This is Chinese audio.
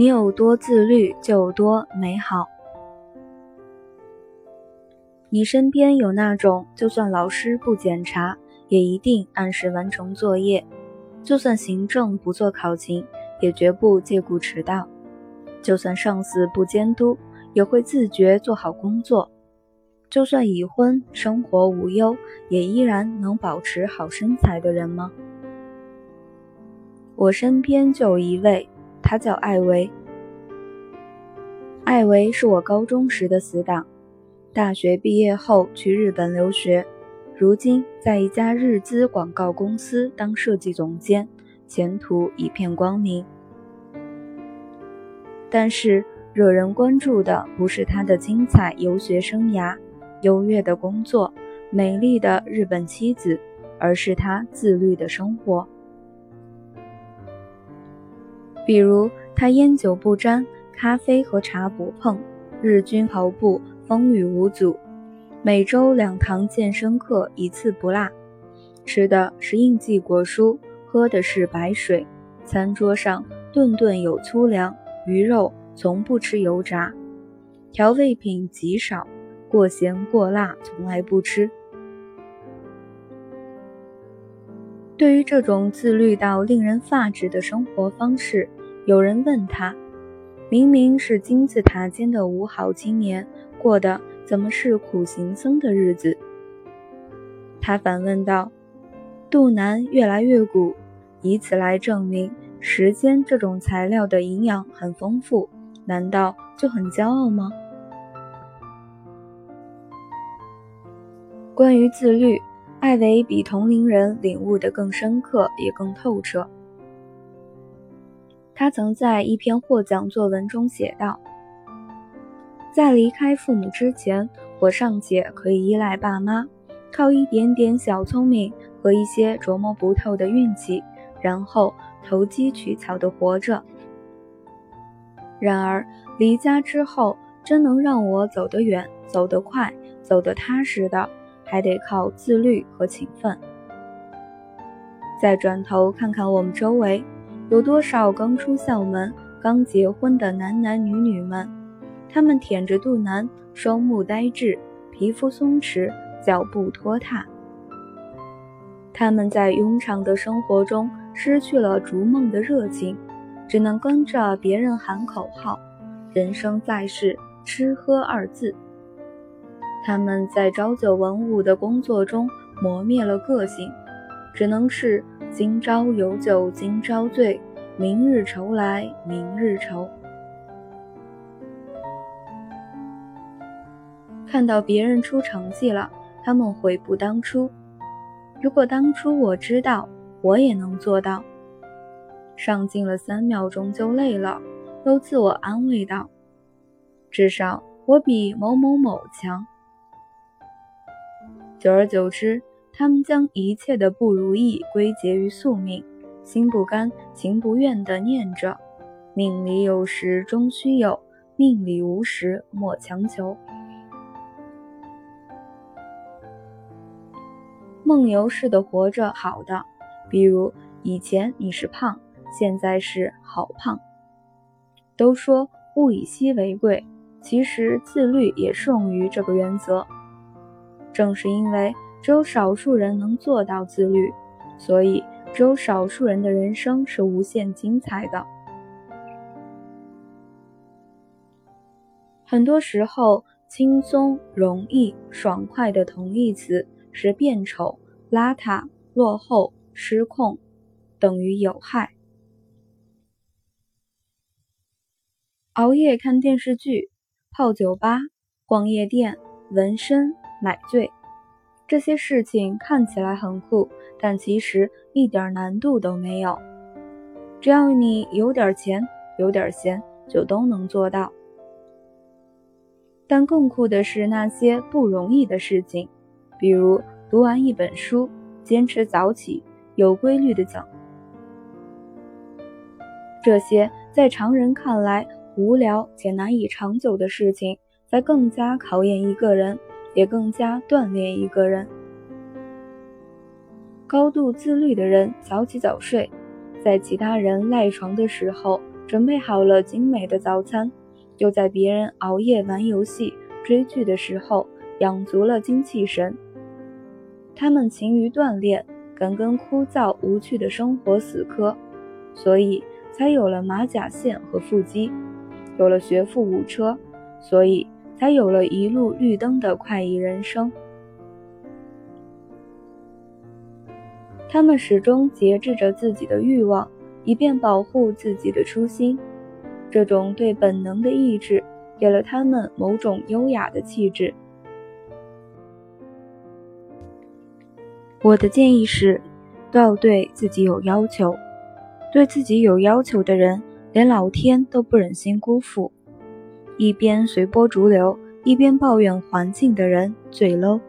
你有多自律，就有多美好。你身边有那种，就算老师不检查，也一定按时完成作业；就算行政不做考勤，也绝不借故迟到；就算上司不监督，也会自觉做好工作；就算已婚，生活无忧，也依然能保持好身材的人吗？我身边就有一位。他叫艾维，艾维是我高中时的死党，大学毕业后去日本留学，如今在一家日资广告公司当设计总监，前途一片光明。但是惹人关注的不是他的精彩游学生涯、优越的工作、美丽的日本妻子，而是他自律的生活。比如，他烟酒不沾，咖啡和茶不碰，日均跑步，风雨无阻，每周两堂健身课，一次不落，吃的是应季果蔬，喝的是白水，餐桌上顿顿有粗粮，鱼肉从不吃油炸，调味品极少，过咸过辣从来不吃。对于这种自律到令人发指的生活方式，有人问他：“明明是金字塔尖的五好青年，过的怎么是苦行僧的日子？”他反问道：“肚腩越来越鼓，以此来证明时间这种材料的营养很丰富，难道就很骄傲吗？”关于自律，艾维比同龄人领悟的更深刻，也更透彻。他曾在一篇获奖作文中写道：“在离开父母之前，我尚且可以依赖爸妈，靠一点点小聪明和一些琢磨不透的运气，然后投机取巧的活着。然而离家之后，真能让我走得远、走得快、走得踏实的，还得靠自律和勤奋。再转头看看我们周围。”有多少刚出校门、刚结婚的男男女女们？他们腆着肚腩，双目呆滞，皮肤松弛，脚步拖沓。他们在庸常的生活中失去了逐梦的热情，只能跟着别人喊口号。人生在世，吃喝二字。他们在朝九晚五的工作中磨灭了个性，只能是。今朝有酒今朝醉，明日愁来明日愁。看到别人出成绩了，他们悔不当初。如果当初我知道，我也能做到。上进了三秒钟就累了，都自我安慰道：“至少我比某某某强。”久而久之。他们将一切的不如意归结于宿命，心不甘情不愿地念着：“命里有时终须有，命里无时莫强求。”梦游似的活着，好的，比如以前你是胖，现在是好胖。都说物以稀为贵，其实自律也适用于这个原则。正是因为。只有少数人能做到自律，所以只有少数人的人生是无限精彩的。很多时候，轻松、容易、爽快的同义词是变丑、邋遢、落后、失控，等于有害。熬夜看电视剧、泡酒吧、逛夜店、纹身、买醉。这些事情看起来很酷，但其实一点难度都没有。只要你有点钱、有点闲，就都能做到。但更酷的是那些不容易的事情，比如读完一本书、坚持早起、有规律的讲。这些在常人看来无聊且难以长久的事情，才更加考验一个人。也更加锻炼一个人。高度自律的人早起早睡，在其他人赖床的时候准备好了精美的早餐，又在别人熬夜玩游戏、追剧的时候养足了精气神。他们勤于锻炼，敢跟枯燥无趣的生活死磕，所以才有了马甲线和腹肌，有了学富五车，所以才有了一路绿灯的快意人生。他们始终节制着自己的欲望，以便保护自己的初心。这种对本能的意志，给了他们某种优雅的气质。我的建议是，都要对自己有要求。对自己有要求的人，连老天都不忍心辜负。一边随波逐流，一边抱怨环境的人，最 low。